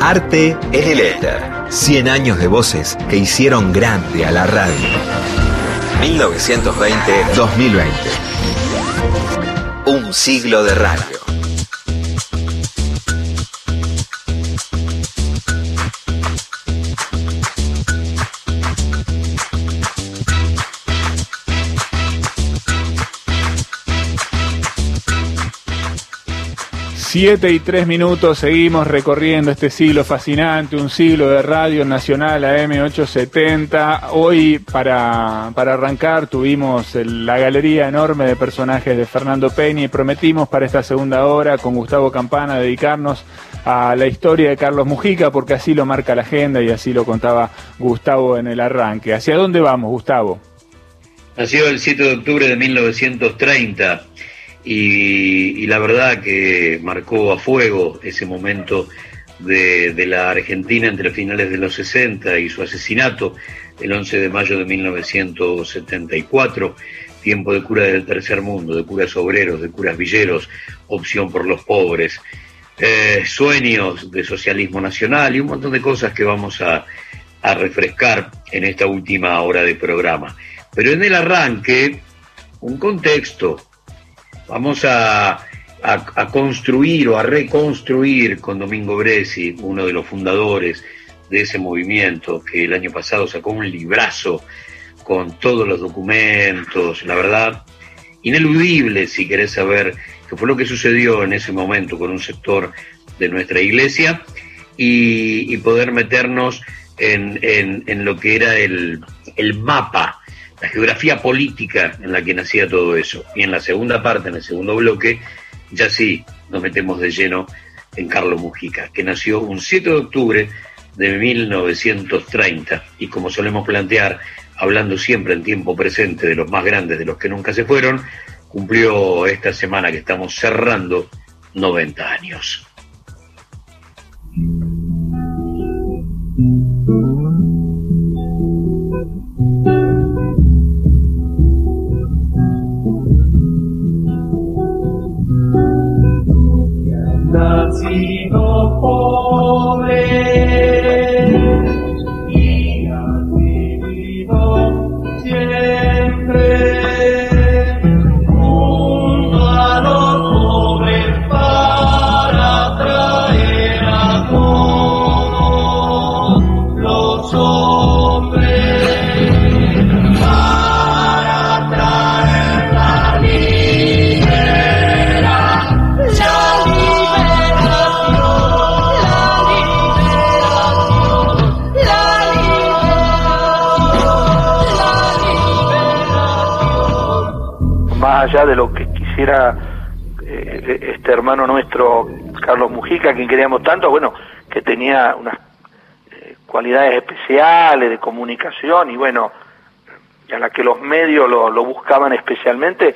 Arte en el Éter. 100 años de voces que hicieron grande a la radio. 1920-2020. Un siglo de radio. 7 y 3 minutos, seguimos recorriendo este siglo fascinante, un siglo de Radio Nacional AM870. Hoy, para, para arrancar, tuvimos la galería enorme de personajes de Fernando Peña y prometimos para esta segunda hora con Gustavo Campana dedicarnos a la historia de Carlos Mujica, porque así lo marca la agenda y así lo contaba Gustavo en el arranque. ¿Hacia dónde vamos, Gustavo? Nació el 7 de octubre de 1930 y, la verdad que marcó a fuego ese momento de, la Argentina entre finales de los 60 y su asesinato el 11 de mayo de 1974, tiempo de cura del tercer mundo, de curas obreros, de curas villeros, opción por los pobres, eh, sueños de socialismo nacional y un montón de cosas que vamos a, a refrescar en esta última hora de programa. Pero en el arranque, un contexto, Vamos a, construir o a reconstruir con Domingo Bresi, uno de los fundadores de ese movimiento, que el año pasado sacó un librazo con todos los documentos, la verdad, ineludible si querés saber qué fue lo que sucedió en ese momento con un sector de nuestra iglesia y, poder meternos en, lo que era el, el mapa la geografía política en la que nacía todo eso. Y en la segunda parte, en el segundo bloque, ya sí nos metemos de lleno en Carlos Mujica, que nació un 7 de octubre de 1930 y como solemos plantear, hablando siempre en tiempo presente de los más grandes, de los que nunca se fueron, cumplió esta semana que estamos cerrando 90 años. Oh. De lo que quisiera eh, este hermano nuestro, Carlos Mujica, quien queríamos tanto, bueno, que tenía unas eh, cualidades especiales de comunicación y bueno, a la que los medios lo, buscaban especialmente,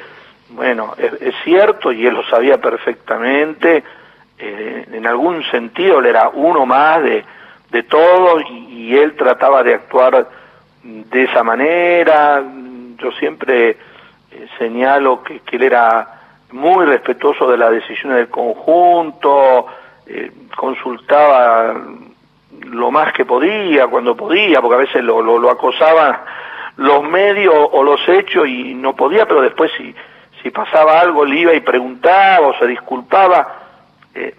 bueno, es, cierto y él lo sabía perfectamente, eh, en algún sentido él era uno más de, de todo y él trataba de actuar de esa manera, yo siempre eh, señalo que, él era muy respetuoso de las decisiones del conjunto, eh, consultaba lo más que podía, cuando podía, porque a veces lo, lo, acosaban los medios o los hechos y no podía, pero después si, si pasaba algo le iba y preguntaba o se disculpaba. Eh,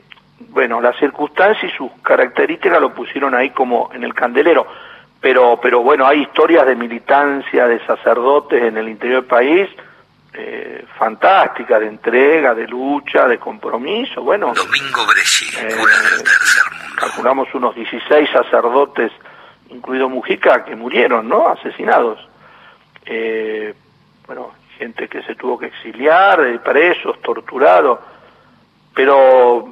bueno, las circunstancias y sus características lo pusieron ahí como en el candelero pero, pero bueno, hay historias de militancia, de sacerdotes en el interior del país, eh, fantásticas, de entrega, de lucha, de compromiso, bueno. Domingo Bresci, eh, del tercer mundo. Calculamos unos 16 sacerdotes, incluido Mujica, que murieron, ¿no? Asesinados. Eh, bueno, gente que se tuvo que exiliar, eh, presos, torturados, pero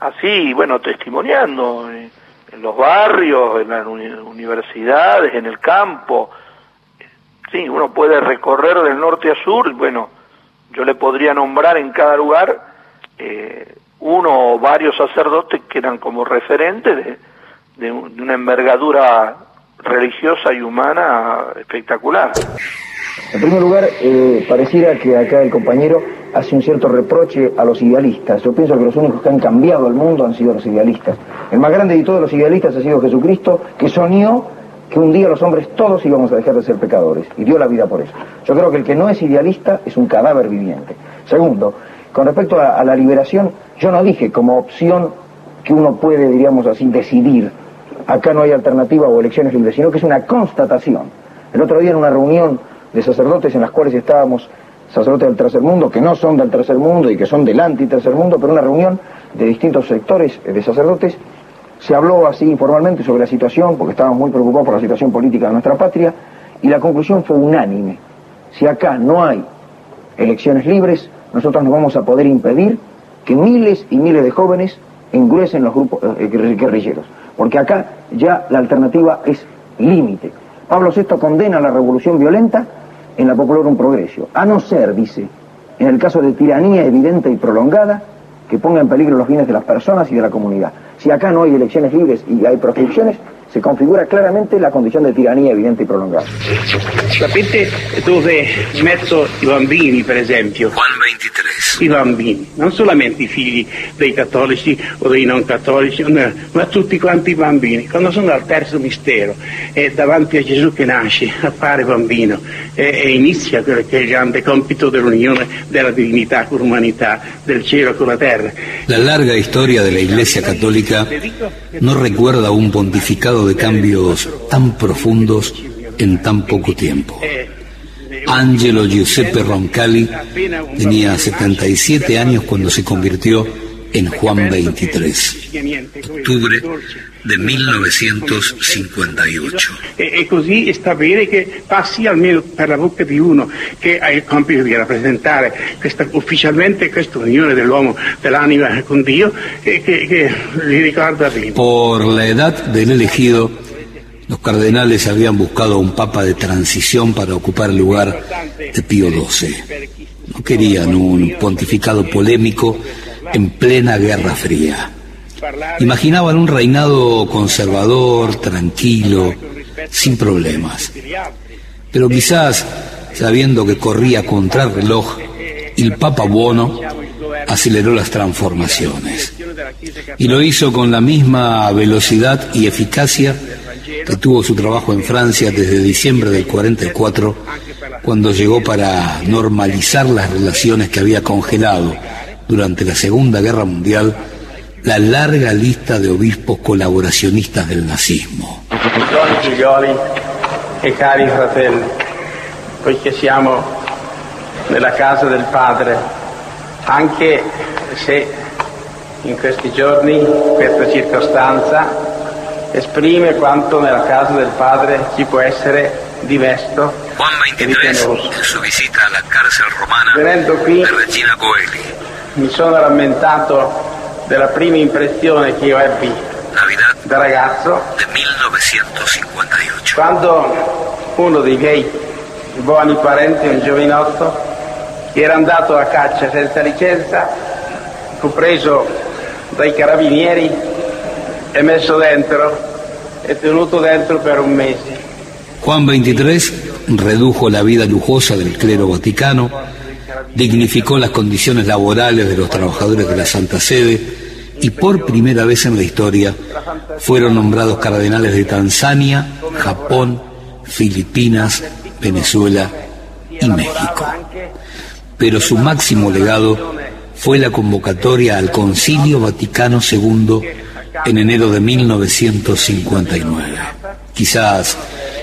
así, bueno, testimoniando en los barrios, en las universidades, en el campo. Sí, uno puede recorrer del norte a sur, bueno, yo le podría nombrar en cada lugar eh, uno o varios sacerdotes que eran como referentes de, de, una envergadura religiosa y humana espectacular. En primer lugar, eh, pareciera que acá el compañero hace un cierto reproche a los idealistas. Yo pienso que los únicos que han cambiado el mundo han sido los idealistas. El más grande de todos los idealistas ha sido Jesucristo, que soñó que un día los hombres todos íbamos a dejar de ser pecadores y dio la vida por eso. Yo creo que el que no es idealista es un cadáver viviente. Segundo, con respecto a, a la liberación, yo no dije como opción que uno puede, diríamos así, decidir. Acá no hay alternativa o elecciones libres, sino que es una constatación. El otro día en una reunión de sacerdotes en las cuales estábamos sacerdotes del tercer mundo, que no son del tercer mundo y que son del anti-tercer mundo, pero una reunión de distintos sectores de sacerdotes, se habló así informalmente sobre la situación, porque estábamos muy preocupados por la situación política de nuestra patria, y la conclusión fue unánime. Si acá no hay elecciones libres, nosotros no vamos a poder impedir que miles y miles de jóvenes engruesen los grupos eh, guerrilleros, porque acá ya la alternativa es límite. Pablo VI condena la revolución violenta en la Popular un progreso, a no ser, dice, en el caso de tiranía evidente y prolongada, que ponga en peligro los bienes de las personas y de la comunidad. Si acá no hay elecciones libres y hay proscripciones, se configura claramente la condizione di tirannia evidente e prolungata. Sapete dove metto i bambini, per esempio? Juan 23. I bambini, non solamente i figli dei cattolici o dei non cattolici, ma tutti quanti i bambini. Quando sono al terzo mistero e davanti a Gesù che nasce, appare bambino e, e inizia quello che è il grande compito dell'unione della divinità con l'umanità, del cielo con la terra. La larga historia de la Iglesia Católica no recuerda un de cambios tan profundos en tan poco tiempo. Angelo Giuseppe Roncalli tenía 77 años cuando se convirtió en Juan 23, octubre de 1958. E, e così che passi almeno per la bocca di uno che ha il compito di rappresentare questa, ufficialmente questa unione dell'uomo, dell'anima con Dio, e che, che li ricorda bene. Por la edad del elegido, los cardenales habían buscado un papa de transición para ocupar el lugar de Pío XII. No querían un pontificado polémico en plena Guerra Fría. Imaginaban un reinado conservador, tranquilo, sin problemas. Pero quizás, sabiendo que corría contra el el Papa Bono aceleró las transformaciones. Y lo hizo con la misma velocidad y eficacia que tuvo su trabajo en Francia desde diciembre del 44, cuando llegó para normalizar las relaciones que había congelado durante la Segunda Guerra Mundial la larga lista de obispos colaboracionistas del nazismo. Buoni figlioli e cari fratelli, poiché siamo nella casa del Padre, anche se in questi giorni questa circostanza esprime quanto nella casa del Padre ci può essere di vesto Juan 23, en su visita a la cárcel romana Venendo qui Regina Coeli, mi sono rammentato della prima impressione che io ebbi Navidad da ragazzo de 1958. quando uno dei miei buoni parenti, un giovinotto, che era andato a caccia senza licenza, fu preso dai carabinieri e messo dentro e tenuto dentro per un mese. Juan XXIII redujo la vida lujosa del clero vaticano, dignificó las condiciones laborales de los trabajadores de la Santa Sede y por primera vez en la historia fueron nombrados cardenales de Tanzania, Japón, Filipinas, Venezuela y México. Pero su máximo legado fue la convocatoria al Concilio Vaticano II en enero de 1959. Quizás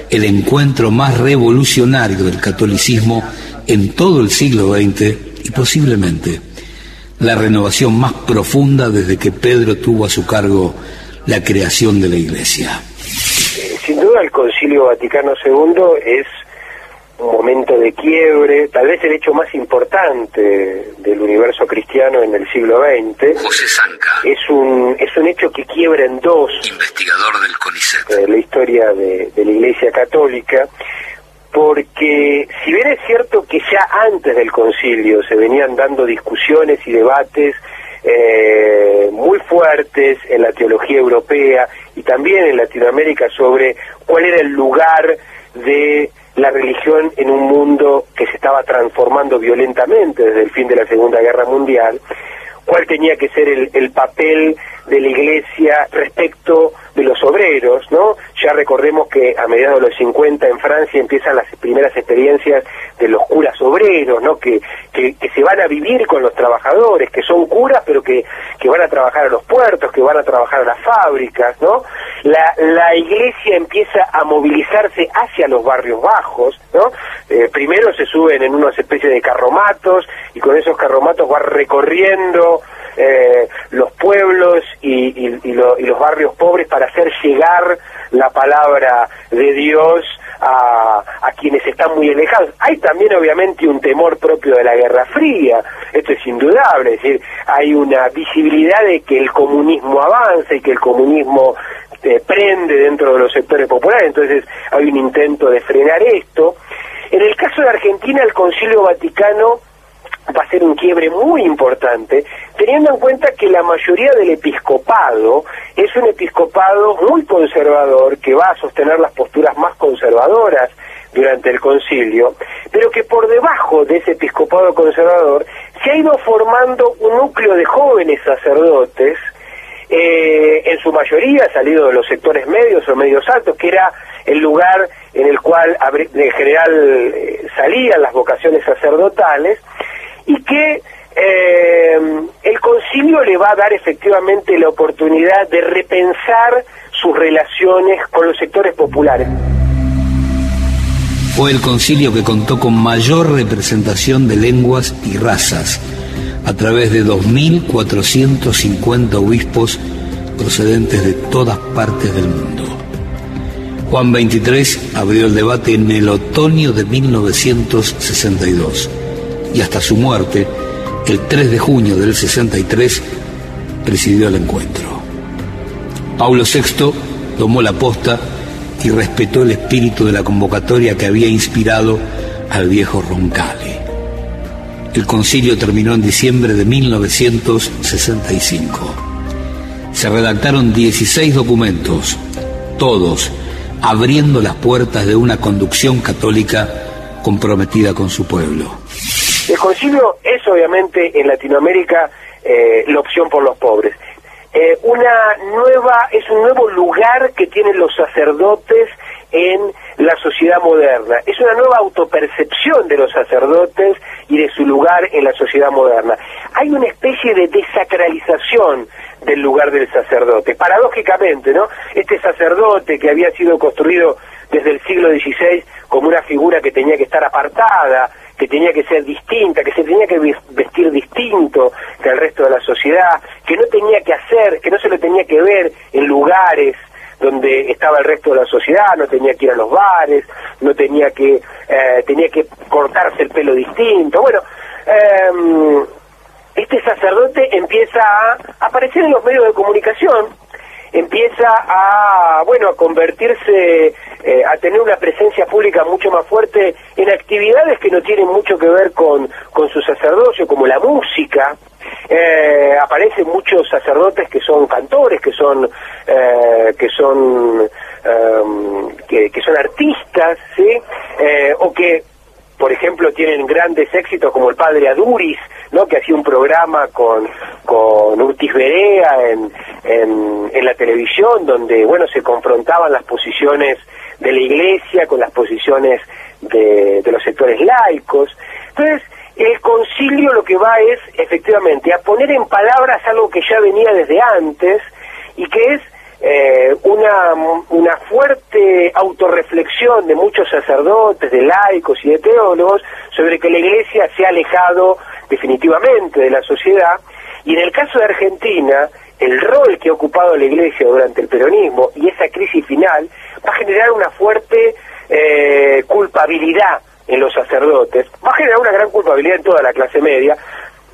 el encuentro más revolucionario del catolicismo en todo el siglo XX y posiblemente la renovación más profunda desde que Pedro tuvo a su cargo la creación de la Iglesia. Sin duda el Concilio Vaticano II es un momento de quiebre, tal vez el hecho más importante del universo cristiano en el siglo XX. José Zanca, Es un, es un hecho que quiebra en dos investigador del CONICET. eh, la historia de, de la Iglesia Católica, porque si bien es cierto que ya antes del concilio se venían dando discusiones y debates eh, muy fuertes en la teología europea y también en Latinoamérica sobre cuál era el lugar de la religión en un mundo que se estaba transformando violentamente desde el fin de la Segunda Guerra Mundial, cuál tenía que ser el, el papel de la Iglesia respecto de los obreros, ¿no? Ya recordemos que a mediados de los 50 en Francia empiezan las primeras experiencias de los curas obreros, ¿no? Que, que, se van a vivir con los trabajadores, que son curas, pero que, que van a trabajar a los puertos, que van a trabajar a las fábricas, ¿no? La, la Iglesia empieza a movilizarse hacia los barrios bajos, ¿no? Eh, primero se suben en unas especies de carromatos y con esos carromatos va recorriendo eh, los pueblos y, los barrios pobres para hacer llegar la palabra de Dios a, quienes están muy alejados. Hay también obviamente un temor propio de la Guerra Fría, esto es indudable, es decir, hay una visibilidad de que el comunismo avanza y que el comunismo eh, prende dentro de los sectores populares, entonces hay un intento de frenar esto. En el caso de Argentina, el Concilio Vaticano va a ser un quiebre muy importante, teniendo en cuenta que la mayoría del episcopado es un episcopado muy conservador, que va a sostener las posturas más conservadoras durante el concilio, pero que por debajo de ese episcopado conservador se ha ido formando un núcleo de jóvenes sacerdotes, eh, en su mayoría salido de los sectores medios o medios altos, que era el lugar en el cual en general eh, salían las vocaciones sacerdotales, y que eh, el concilio le va a dar efectivamente la oportunidad de repensar sus relaciones con los sectores populares. Fue el concilio que contó con mayor representación de lenguas y razas, a través de 2.450 obispos procedentes de todas partes del mundo. Juan 23 abrió el debate en el otoño de 1962 y hasta su muerte, el 3 de junio del 63, presidió el encuentro. Paulo VI tomó la posta y respetó el espíritu de la convocatoria que había inspirado al viejo Roncalli. El concilio terminó en diciembre de 1965. Se redactaron 16 documentos, todos abriendo las puertas de una conducción católica comprometida con su pueblo. El concilio es obviamente en Latinoamérica eh, la opción por los pobres. Eh, una nueva, es un nuevo lugar que tienen los sacerdotes en la sociedad moderna. Es una nueva autopercepción de los sacerdotes y de su lugar en la sociedad moderna. Hay una especie de desacralización del lugar del sacerdote. Paradójicamente, ¿no? Este sacerdote que había sido construido desde el siglo XVI como una figura que tenía que estar apartada, que tenía que ser distinta, que se tenía que vestir distinto que el resto de la sociedad, que no tenía que hacer, que no se lo tenía que ver en lugares donde estaba el resto de la sociedad, no tenía que ir a los bares, no tenía que, eh, tenía que cortarse el pelo distinto. Bueno, em, este sacerdote empieza a aparecer en los medios de comunicación, empieza a, bueno, a convertirse, eh, a tener una presencia pública mucho más fuerte en actividades que no tienen mucho que ver con, con su sacerdocio, como la música. Eh, aparecen muchos sacerdotes que son cantores, que son, eh, que son, em, que, que, son artistas, ¿sí? o que por ejemplo, tienen grandes éxitos como el padre Aduris, ¿no? que hacía un programa con, con Urtis Berea en, en, la televisión, donde bueno se confrontaban las posiciones de la iglesia con las posiciones de, de los sectores laicos. Entonces, el concilio lo que va es, efectivamente, a poner en palabras algo que ya venía desde antes y que es eh, una, una fuerte autorreflexión de muchos sacerdotes, de laicos y de teólogos sobre que la Iglesia se ha alejado definitivamente de la sociedad. Y en el caso de Argentina, el rol que ha ocupado la Iglesia durante el peronismo y esa crisis final va a generar una fuerte eh, culpabilidad en los sacerdotes, va a generar una gran culpabilidad en toda la clase media,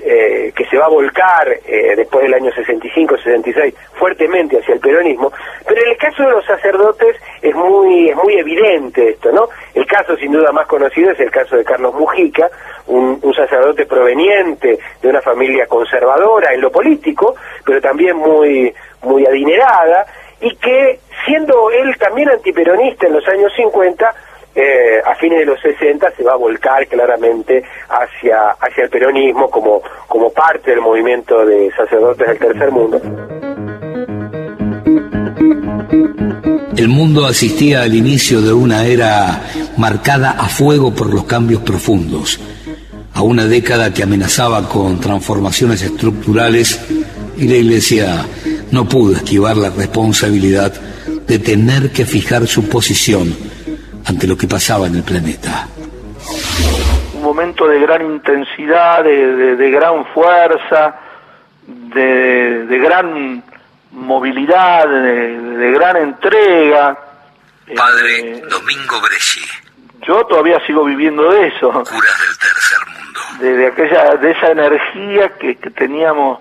eh, que se va a volcar eh, después del año 65-66 fuertemente hacia el peronismo, pero en el caso de los sacerdotes es muy, es muy evidente esto, ¿no? El caso sin duda más conocido es el caso de Carlos Mujica, un, un sacerdote proveniente de una familia conservadora en lo político, pero también muy, muy adinerada, y que siendo él también antiperonista en los años 50, eh, a fines de los 60 se va a volcar claramente hacia, hacia el peronismo como, como parte del movimiento de sacerdotes del tercer mundo. El mundo asistía al inicio de una era marcada a fuego por los cambios profundos, a una década que amenazaba con transformaciones estructurales y la Iglesia no pudo esquivar la responsabilidad de tener que fijar su posición ante lo que pasaba en el planeta. Un momento de gran intensidad, de, gran fuerza, de, gran movilidad, de, gran entrega. Padre eh, Domingo Bresci. Yo todavía sigo viviendo de eso. Curas del tercer mundo. De, aquella, de esa energía que, que teníamos,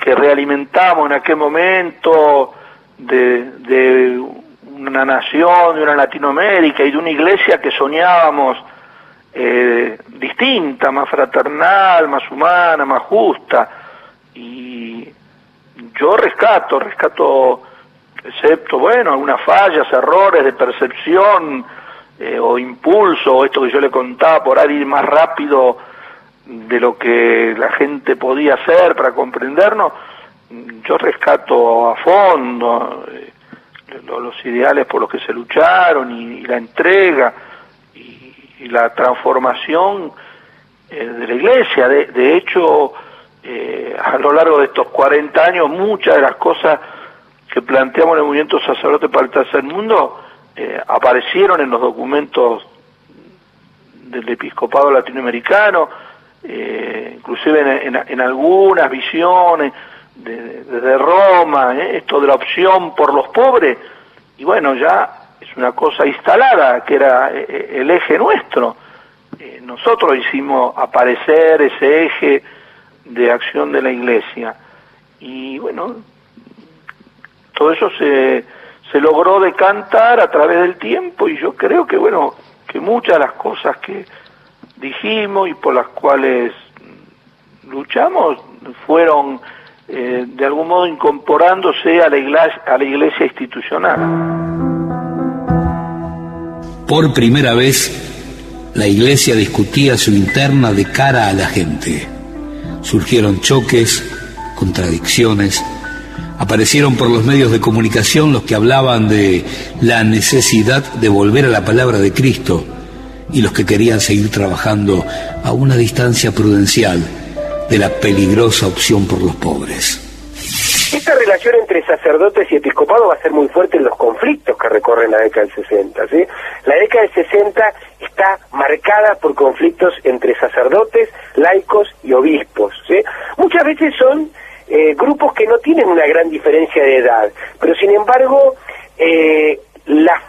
que realimentamos en aquel momento, de, de una nación, de una Latinoamérica y de una iglesia que soñábamos eh, distinta, más fraternal, más humana, más justa. Y yo rescato, rescato, excepto, bueno, algunas fallas, errores de percepción eh, o impulso, esto que yo le contaba, por ahí ir más rápido de lo que la gente podía hacer para comprendernos, yo rescato a fondo. Eh, los ideales por los que se lucharon y, la entrega y, la transformación eh, de la iglesia. De, hecho, eh, a lo largo de estos 40 años, muchas de las cosas que planteamos en el movimiento sacerdote para el tercer mundo eh, aparecieron en los documentos del episcopado latinoamericano, inclusive en algunas visiones desde Roma, ¿eh? esto de la opción por los pobres, y bueno, ya es una cosa instalada, que era eh, eh, el eje nuestro. nosotros hicimos aparecer ese eje de acción de la Iglesia. Y bueno, todo eso se, se logró decantar a través del tiempo y yo creo que, bueno, que muchas de las cosas que dijimos y por las cuales luchamos fueron eh, de algún modo incorporándose a la, iglesia, a la iglesia institucional. Por primera vez, la iglesia discutía su interna de cara a la gente. Surgieron choques, contradicciones, aparecieron por los medios de comunicación los que hablaban de la necesidad de volver a la palabra de Cristo y los que querían seguir trabajando a una distancia prudencial de la peligrosa opción por los pobres. Esta relación entre sacerdotes y episcopado va a ser muy fuerte en los conflictos que recorren la década del 60. ¿sí? La década del 60 está marcada por conflictos entre sacerdotes, laicos y obispos. ¿sí? Muchas veces son eh, grupos que no tienen una gran diferencia de edad, pero sin embargo eh, la,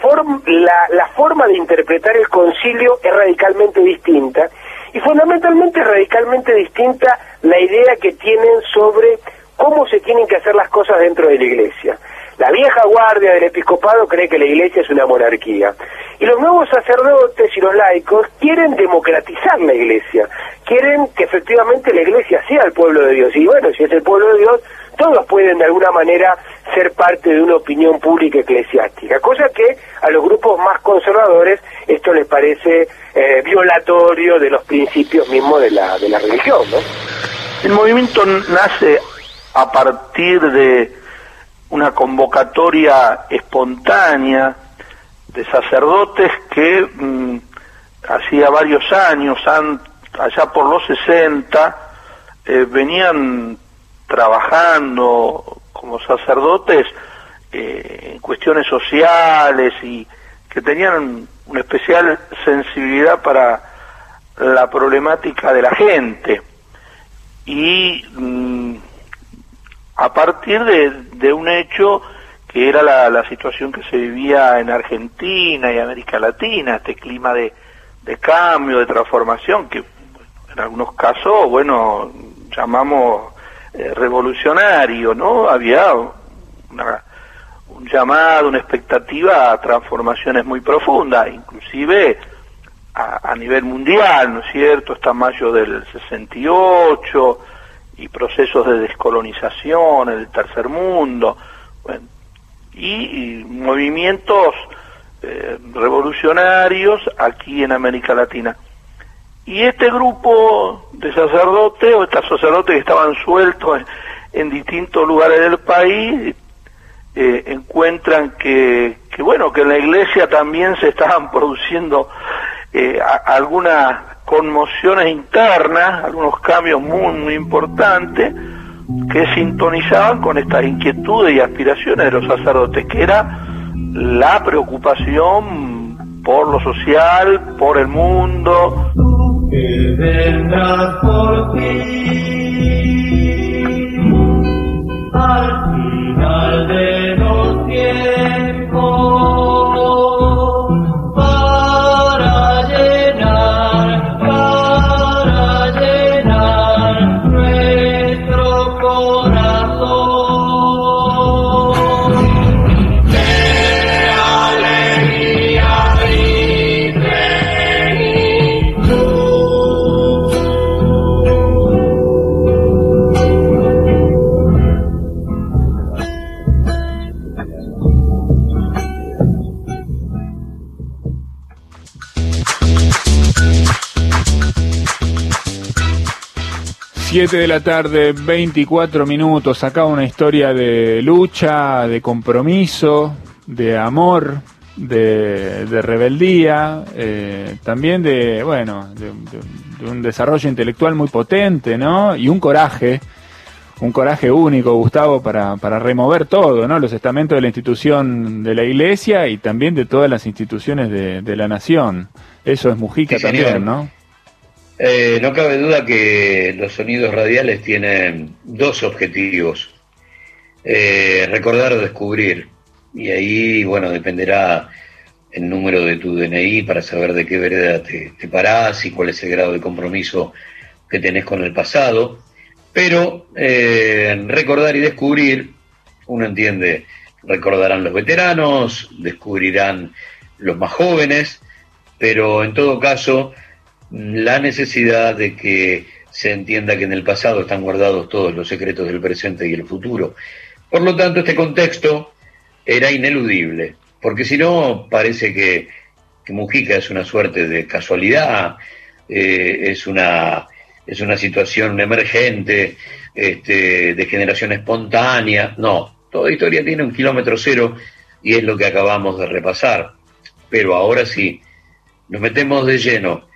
la, la forma de interpretar el concilio es radicalmente distinta y fundamentalmente radicalmente distinta la idea que tienen sobre cómo se tienen que hacer las cosas dentro de la iglesia. La vieja guardia del episcopado cree que la iglesia es una monarquía. Y los nuevos sacerdotes y los laicos quieren democratizar la iglesia. Quieren que efectivamente la iglesia sea el pueblo de Dios. Y bueno, si es el pueblo de Dios, todos pueden de alguna manera ser parte de una opinión pública eclesiástica. Cosa que a los grupos más conservadores esto les parece eh, violatorio de los principios mismos de la, de la religión. ¿no? El movimiento nace a partir de una convocatoria espontánea de sacerdotes que mm, hacía varios años, allá por los 60, eh, venían trabajando como sacerdotes eh, en cuestiones sociales y que tenían una especial sensibilidad para la problemática de la gente. Y mm, a partir de, un hecho que era la, situación que se vivía en Argentina y América Latina, este clima de, cambio, de transformación, que en algunos casos, bueno, llamamos eh, revolucionario, ¿no? Había una, un llamado, una expectativa a transformaciones muy profundas, inclusive a, nivel mundial, ¿no es cierto? Está mayo del 68 y procesos de descolonización en el tercer mundo, y, movimientos eh, revolucionarios aquí en América Latina. Y este grupo de sacerdotes, o estos sacerdotes que estaban sueltos en, distintos lugares del país, eh, encuentran que, que, bueno, que en la iglesia también se estaban produciendo eh, algunas conmociones internas, algunos cambios muy, muy importantes, que sintonizaban con estas inquietudes y aspiraciones de los sacerdotes, que era la preocupación por lo social, por el mundo. Que vendrás por ti al final de los tiempos. Siete de la tarde, 24 minutos. Acá una historia de lucha, de compromiso, de amor, de, rebeldía, eh, también de, bueno, de, un desarrollo intelectual muy potente, ¿no? Y un coraje, un coraje único, Gustavo, para, para remover todo, ¿no? Los estamentos de la institución de la iglesia y también de todas las instituciones de, la nación. Eso es Mujica también, ¿no? Eh, no cabe duda que los sonidos radiales tienen dos objetivos. Eh, recordar o descubrir. Y ahí, bueno, dependerá el número de tu DNI para saber de qué vereda te, parás y cuál es el grado de compromiso que tenés con el pasado. Pero eh, recordar y descubrir, uno entiende, recordarán los veteranos, descubrirán los más jóvenes, pero en todo caso la necesidad de que se entienda que en el pasado están guardados todos los secretos del presente y el futuro. Por lo tanto, este contexto era ineludible, porque si no, parece que, Mujica es una suerte de casualidad, eh, es, una, es una situación emergente, este, de generación espontánea. No, toda historia tiene un kilómetro cero y es lo que acabamos de repasar. Pero ahora sí, nos metemos de lleno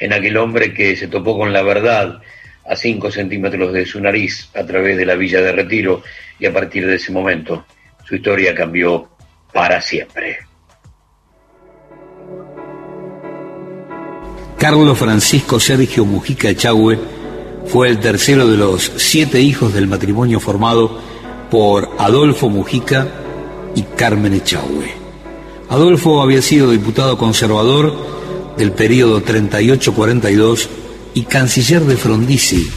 en aquel hombre que se topó con la verdad a cinco centímetros de su nariz a través de la villa de retiro y a partir de ese momento su historia cambió para siempre. Carlos Francisco Sergio Mujica Echagüe fue el tercero de los siete hijos del matrimonio formado por Adolfo Mujica y Carmen Echagüe. Adolfo había sido diputado conservador del periodo 38-42 y canciller de Frondizi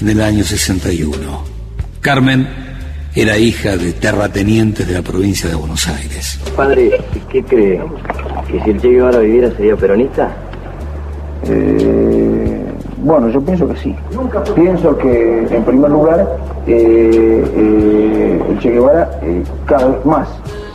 en el año 61. Carmen era hija de terratenientes de la provincia de Buenos Aires. Padre, ¿qué cree? ¿Que si el Che Guevara viviera sería peronista? Eh, bueno, yo pienso que sí. Pienso que, en primer lugar, eh, eh, el Che Guevara cada vez más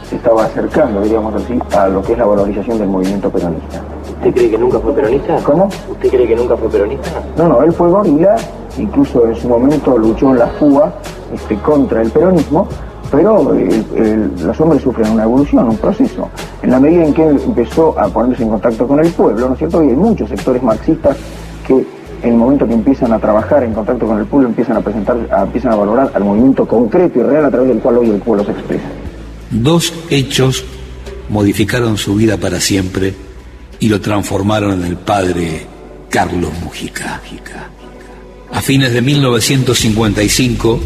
se estaba acercando, diríamos así, a lo que es la valorización del movimiento peronista. ¿Usted cree que nunca fue peronista? ¿Cómo? ¿Usted cree que nunca fue peronista? No, no, él fue gorila, incluso en su momento luchó en la fuga este, contra el peronismo, pero los hombres sufren una evolución, un proceso. En la medida en que él empezó a ponerse en contacto con el pueblo, ¿no es cierto? Y hay muchos sectores marxistas que en el momento que empiezan a trabajar en contacto con el pueblo, empiezan a presentar, empiezan a valorar al movimiento concreto y real a través del cual hoy el pueblo se expresa. Dos hechos modificaron su vida para siempre y lo transformaron en el padre Carlos Mujica. A fines de 1955,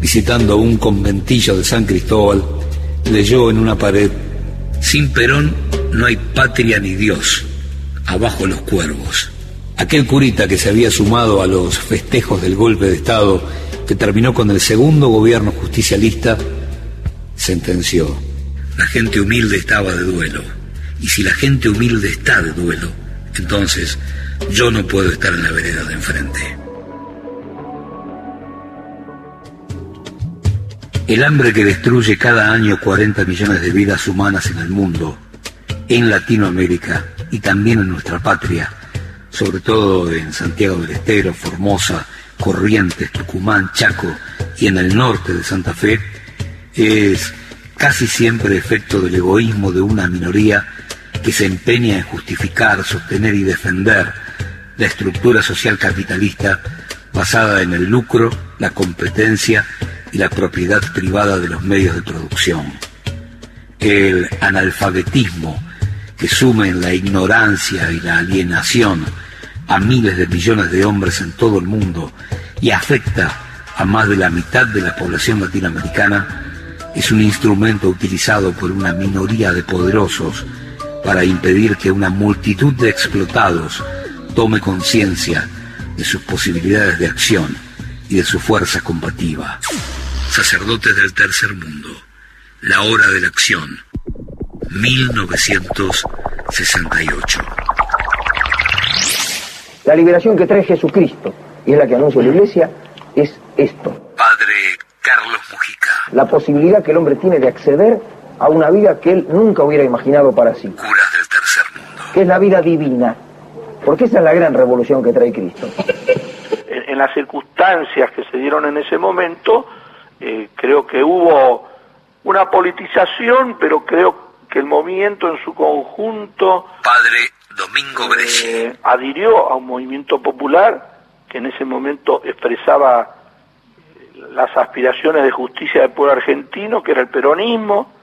visitando un conventillo de San Cristóbal, leyó en una pared, sin Perón no hay patria ni Dios, abajo los cuervos. Aquel curita que se había sumado a los festejos del golpe de Estado que terminó con el segundo gobierno justicialista, sentenció, la gente humilde estaba de duelo y si la gente humilde está de duelo, entonces yo no puedo estar en la vereda de enfrente. El hambre que destruye cada año 40 millones de vidas humanas en el mundo en Latinoamérica y también en nuestra patria, sobre todo en Santiago del Estero, Formosa, Corrientes, Tucumán, Chaco y en el norte de Santa Fe, es casi siempre efecto del egoísmo de una minoría que se empeña en justificar, sostener y defender la estructura social capitalista basada en el lucro, la competencia y la propiedad privada de los medios de producción. El analfabetismo que sume en la ignorancia y la alienación a miles de millones de hombres en todo el mundo y afecta a más de la mitad de la población latinoamericana, es un instrumento utilizado por una minoría de poderosos para impedir que una multitud de explotados tome conciencia de sus posibilidades de acción y de su fuerza combativa. Sacerdotes del Tercer Mundo, la hora de la acción, 1968. La liberación que trae Jesucristo, y es la que anuncia la Iglesia, es esto. Padre Carlos Mujica. La posibilidad que el hombre tiene de acceder a una vida que él nunca hubiera imaginado para sí. Curas del tercer mundo. Que es la vida divina. Porque esa es la gran revolución que trae Cristo. En, en las circunstancias que se dieron en ese momento, eh, creo que hubo una politización, pero creo que el movimiento en su conjunto Padre Domingo eh, adhirió a un movimiento popular que en ese momento expresaba las aspiraciones de justicia del pueblo argentino, que era el peronismo,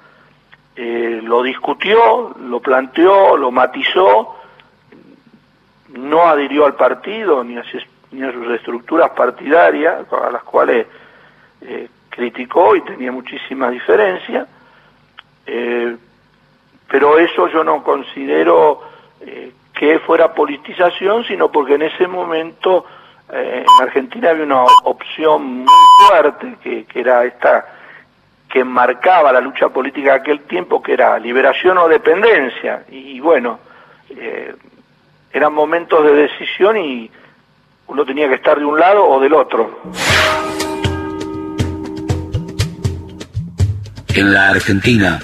eh, lo discutió, lo planteó, lo matizó, no adhirió al partido ni a, ni a sus estructuras partidarias, a las cuales eh, criticó y tenía muchísimas diferencias, eh, pero eso yo no considero eh, que fuera politización, sino porque en ese momento eh, en Argentina había una opción muy fuerte, que, que era esta que marcaba la lucha política de aquel tiempo, que era liberación o dependencia. Y, bueno, eh, eran momentos de decisión y uno tenía que estar de un lado o del otro. En la Argentina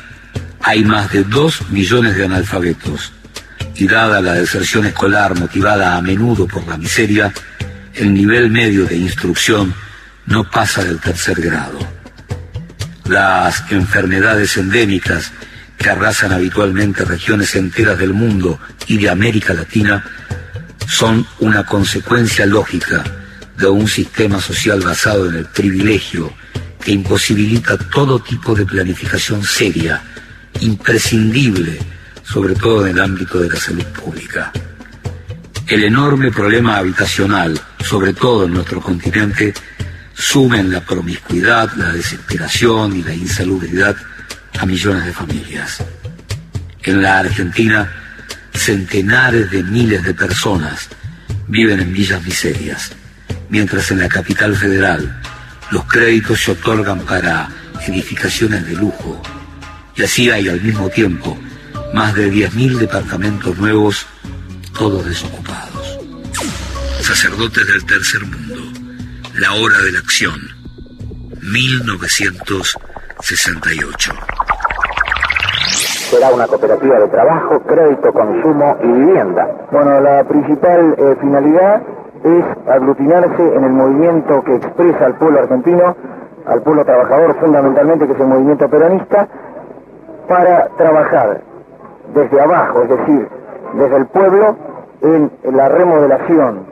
hay más de dos millones de analfabetos y dada la deserción escolar motivada a menudo por la miseria, el nivel medio de instrucción no pasa del tercer grado. Las enfermedades endémicas que arrasan habitualmente regiones enteras del mundo y de América Latina son una consecuencia lógica de un sistema social basado en el privilegio que imposibilita todo tipo de planificación seria, imprescindible, sobre todo en el ámbito de la salud pública. El enorme problema habitacional, sobre todo en nuestro continente, sumen la promiscuidad, la desesperación y la insalubridad a millones de familias. En la Argentina, centenares de miles de personas viven en villas miserias, mientras en la capital federal los créditos se otorgan para edificaciones de lujo. Y así hay al mismo tiempo más de 10.000 departamentos nuevos, todos desocupados. Sacerdotes del tercer mundo, la hora de la acción, 1968. Será una cooperativa de trabajo, crédito, consumo y vivienda. Bueno, la principal eh, finalidad es aglutinarse en el movimiento que expresa al pueblo argentino, al pueblo trabajador fundamentalmente, que es el movimiento peronista, para trabajar desde abajo, es decir, desde el pueblo, en la remodelación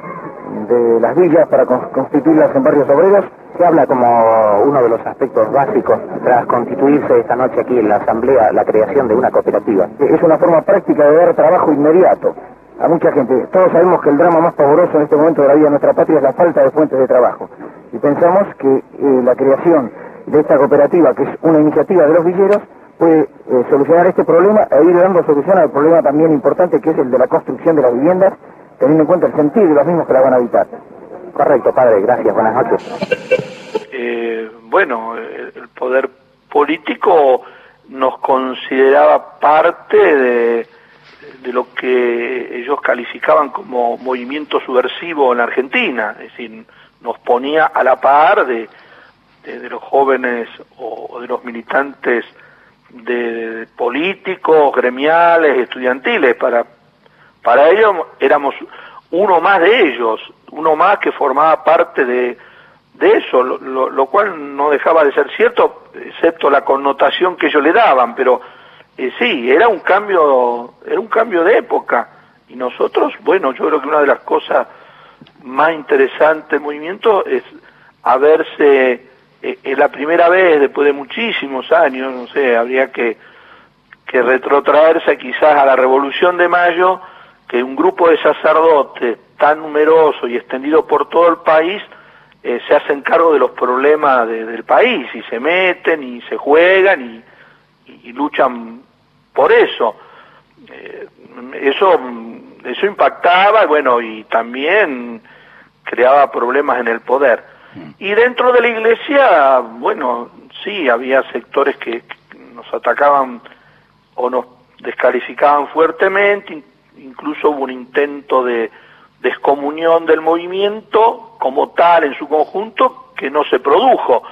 de las villas para con- constituirlas en barrios obreros. Se habla como uno de los aspectos básicos tras constituirse esta noche aquí en la Asamblea la creación de una cooperativa. Es una forma práctica de dar trabajo inmediato a mucha gente. Todos sabemos que el drama más pavoroso en este momento de la vida de nuestra patria es la falta de fuentes de trabajo. Y pensamos que eh, la creación de esta cooperativa, que es una iniciativa de los villeros, puede eh, solucionar este problema e ir dando solución al problema también importante que es el de la construcción de las viviendas, teniendo en cuenta el sentido de los mismos que la van a habitar. Correcto, padre, gracias, buenas noches. Eh, bueno, el, poder político nos consideraba parte de, de lo que ellos calificaban como movimiento subversivo en la Argentina, es decir, nos ponía a la par de, de, de los jóvenes o, o de los militantes de políticos, gremiales, estudiantiles. Para, para ellos éramos uno más de ellos, uno más que formaba parte de, de eso, lo, lo, cual no dejaba de ser cierto, excepto la connotación que ellos le daban, pero eh, sí, era un cambio, era un cambio de época. Y nosotros, bueno, yo creo que una de las cosas más interesantes del movimiento es haberse, eh, es la primera vez después de muchísimos años, no sé, habría que, que retrotraerse quizás a la Revolución de Mayo, que un grupo de sacerdotes tan numeroso y extendido por todo el país eh, se hacen cargo de los problemas del país y se meten y se juegan y, luchan por eso. Eh, eso. Eso impactaba, bueno, y también creaba problemas en el poder. Y dentro de la iglesia, bueno, sí, había sectores que, nos atacaban o nos descalificaban fuertemente, incluso hubo un intento de descomunión del movimiento como tal en su conjunto que no se produjo,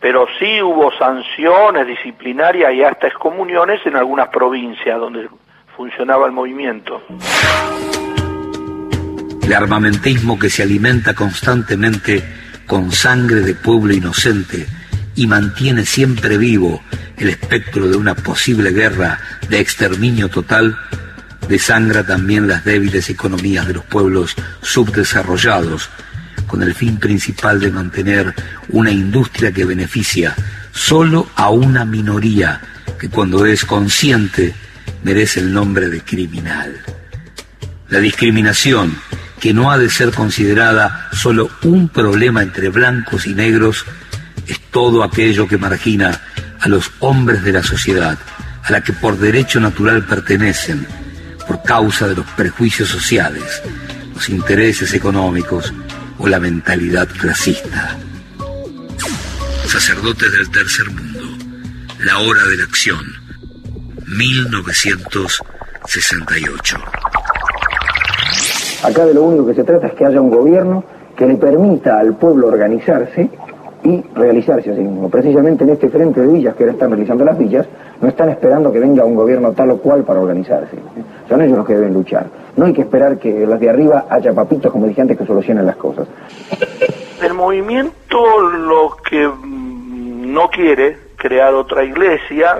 pero sí hubo sanciones disciplinarias y hasta excomuniones en algunas provincias donde funcionaba el movimiento. El armamentismo que se alimenta constantemente con sangre de pueblo inocente y mantiene siempre vivo el espectro de una posible guerra de exterminio total, desangra también las débiles economías de los pueblos subdesarrollados, con el fin principal de mantener una industria que beneficia solo a una minoría que cuando es consciente merece el nombre de criminal. La discriminación, que no ha de ser considerada solo un problema entre blancos y negros, es todo aquello que margina a los hombres de la sociedad, a la que por derecho natural pertenecen, por causa de los prejuicios sociales, los intereses económicos o la mentalidad clasista. Sacerdotes del tercer mundo, la hora de la acción, 1968. Acá de lo único que se trata es que haya un gobierno que le permita al pueblo organizarse y realizarse a sí mismo. Precisamente en este frente de villas que ahora están realizando las villas, no están esperando que venga un gobierno tal o cual para organizarse. Son ellos los que deben luchar. No hay que esperar que los de arriba haya papitos, como dije antes, que solucionen las cosas. El movimiento lo que no quiere crear otra iglesia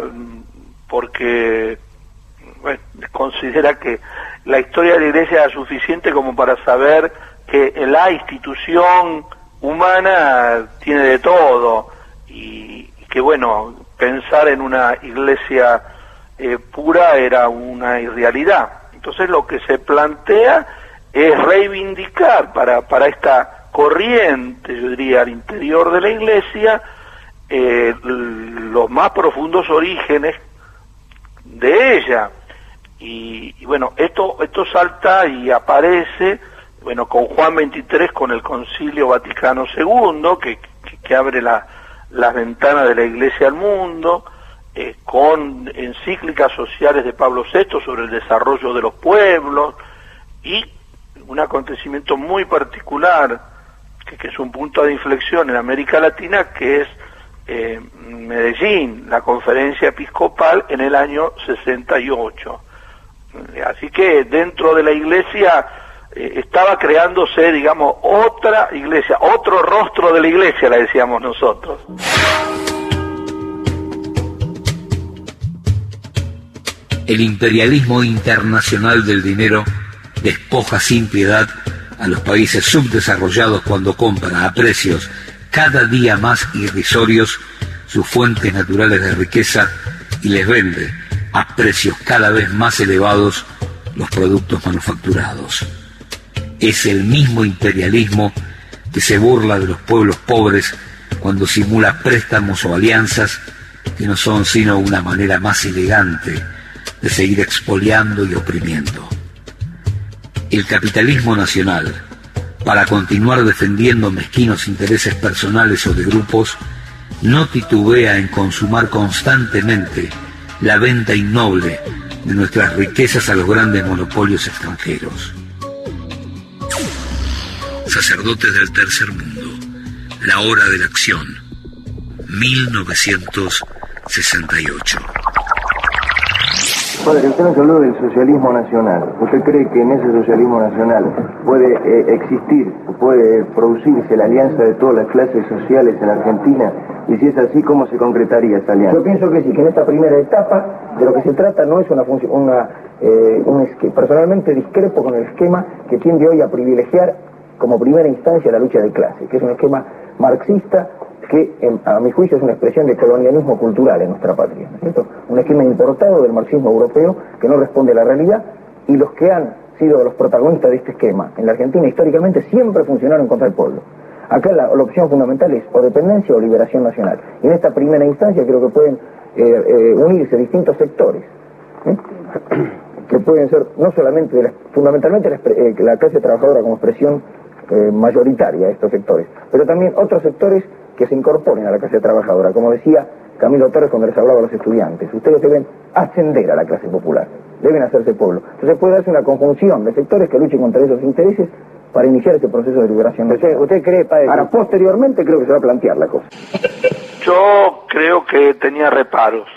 porque considera que la historia de la iglesia es suficiente como para saber que la institución humana tiene de todo y, que bueno, pensar en una iglesia eh, pura era una irrealidad. Entonces lo que se plantea es reivindicar para, para esta corriente, yo diría, al interior de la iglesia, eh, los más profundos orígenes de ella. Y, bueno, esto, esto salta y aparece, bueno, con Juan 23, con el Concilio Vaticano II, que, que, abre la, las ventanas de la Iglesia al mundo, eh, con encíclicas sociales de Pablo VI sobre el desarrollo de los pueblos, y un acontecimiento muy particular, que, que es un punto de inflexión en América Latina, que es eh, Medellín, la conferencia episcopal en el año 68. Así que dentro de la iglesia eh, estaba creándose, digamos, otra iglesia, otro rostro de la iglesia, la decíamos nosotros. El imperialismo internacional del dinero despoja sin piedad a los países subdesarrollados cuando compra a precios cada día más irrisorios sus fuentes naturales de riqueza y les vende a precios cada vez más elevados los productos manufacturados. Es el mismo imperialismo que se burla de los pueblos pobres cuando simula préstamos o alianzas que no son sino una manera más elegante de seguir expoliando y oprimiendo. El capitalismo nacional, para continuar defendiendo mezquinos intereses personales o de grupos, no titubea en consumar constantemente la venta innoble de nuestras riquezas a los grandes monopolios extranjeros. Sacerdotes del Tercer Mundo, la hora de la acción, 1968. Padre, usted nos habló del socialismo nacional. ¿Usted cree que en ese socialismo nacional puede eh, existir, puede producirse la alianza de todas las clases sociales en Argentina? Y si es así, ¿cómo se concretaría esa alianza? Yo pienso que sí, que en esta primera etapa de lo que se trata no es una función, una, eh, un esque- personalmente discrepo con el esquema que tiende hoy a privilegiar como primera instancia la lucha de clase, que es un esquema marxista que a mi juicio es una expresión de colonialismo cultural en nuestra patria, ¿no es cierto? Un esquema importado del marxismo europeo que no responde a la realidad y los que han sido los protagonistas de este esquema en la Argentina históricamente siempre funcionaron contra el pueblo. Acá la, la opción fundamental es o dependencia o liberación nacional. Y en esta primera instancia creo que pueden eh, eh, unirse distintos sectores. ¿eh? que pueden ser no solamente, de la- fundamentalmente la clase trabajadora como expresión eh, mayoritaria estos sectores, pero también otros sectores que se incorporen a la clase trabajadora, como decía Camilo Torres cuando les hablaba a los estudiantes, ustedes deben ascender a la clase popular, deben hacerse pueblo. Entonces puede darse una conjunción de sectores que luchen contra esos intereses para iniciar ese proceso de liberación. ¿Usted, usted cree, padre? Ahora, posteriormente creo que se va a plantear la cosa. Yo creo que tenía reparos.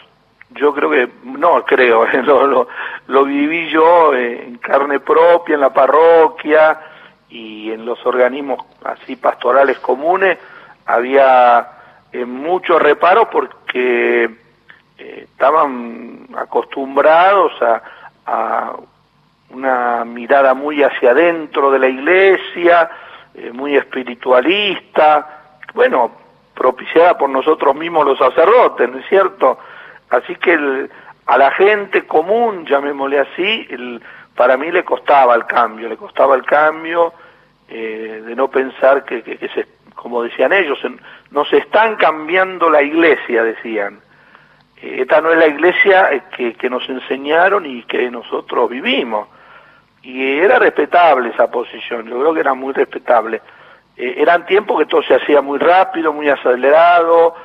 Yo creo que, no creo, lo, lo, lo viví yo eh, en carne propia, en la parroquia y en los organismos así pastorales comunes. Había eh, mucho reparo porque eh, estaban acostumbrados a, a una mirada muy hacia adentro de la iglesia, eh, muy espiritualista, bueno, propiciada por nosotros mismos los sacerdotes, ¿no es cierto? Así que el- a la gente común, llamémosle así, el- para mí le costaba el cambio, le costaba el cambio eh, de no pensar que, se, como decían ellos, nos están cambiando la iglesia, decían. Eh, esta no es la iglesia eh, que, que nos enseñaron y que nosotros vivimos. Y era respetable esa posición, yo creo que era muy respetable. Eh, eran tiempos que todo se hacía muy rápido, muy acelerado,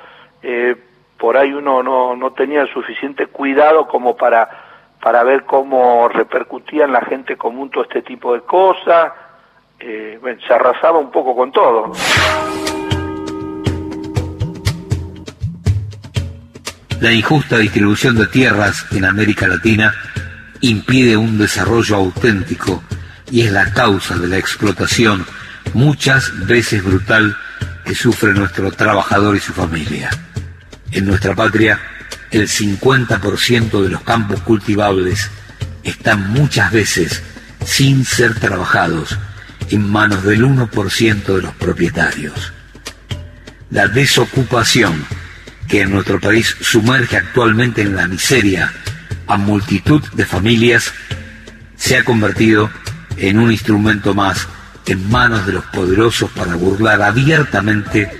por ahí uno no, no tenía el suficiente cuidado como para, para ver cómo repercutía en la gente común todo este tipo de cosas. Eh, se arrasaba un poco con todo. La injusta distribución de tierras en América Latina impide un desarrollo auténtico y es la causa de la explotación, muchas veces brutal, que sufre nuestro trabajador y su familia. En nuestra patria, el 50% de los campos cultivables están muchas veces sin ser trabajados en manos del 1% de los propietarios. La desocupación que en nuestro país sumerge actualmente en la miseria a multitud de familias se ha convertido en un instrumento más en manos de los poderosos para burlar abiertamente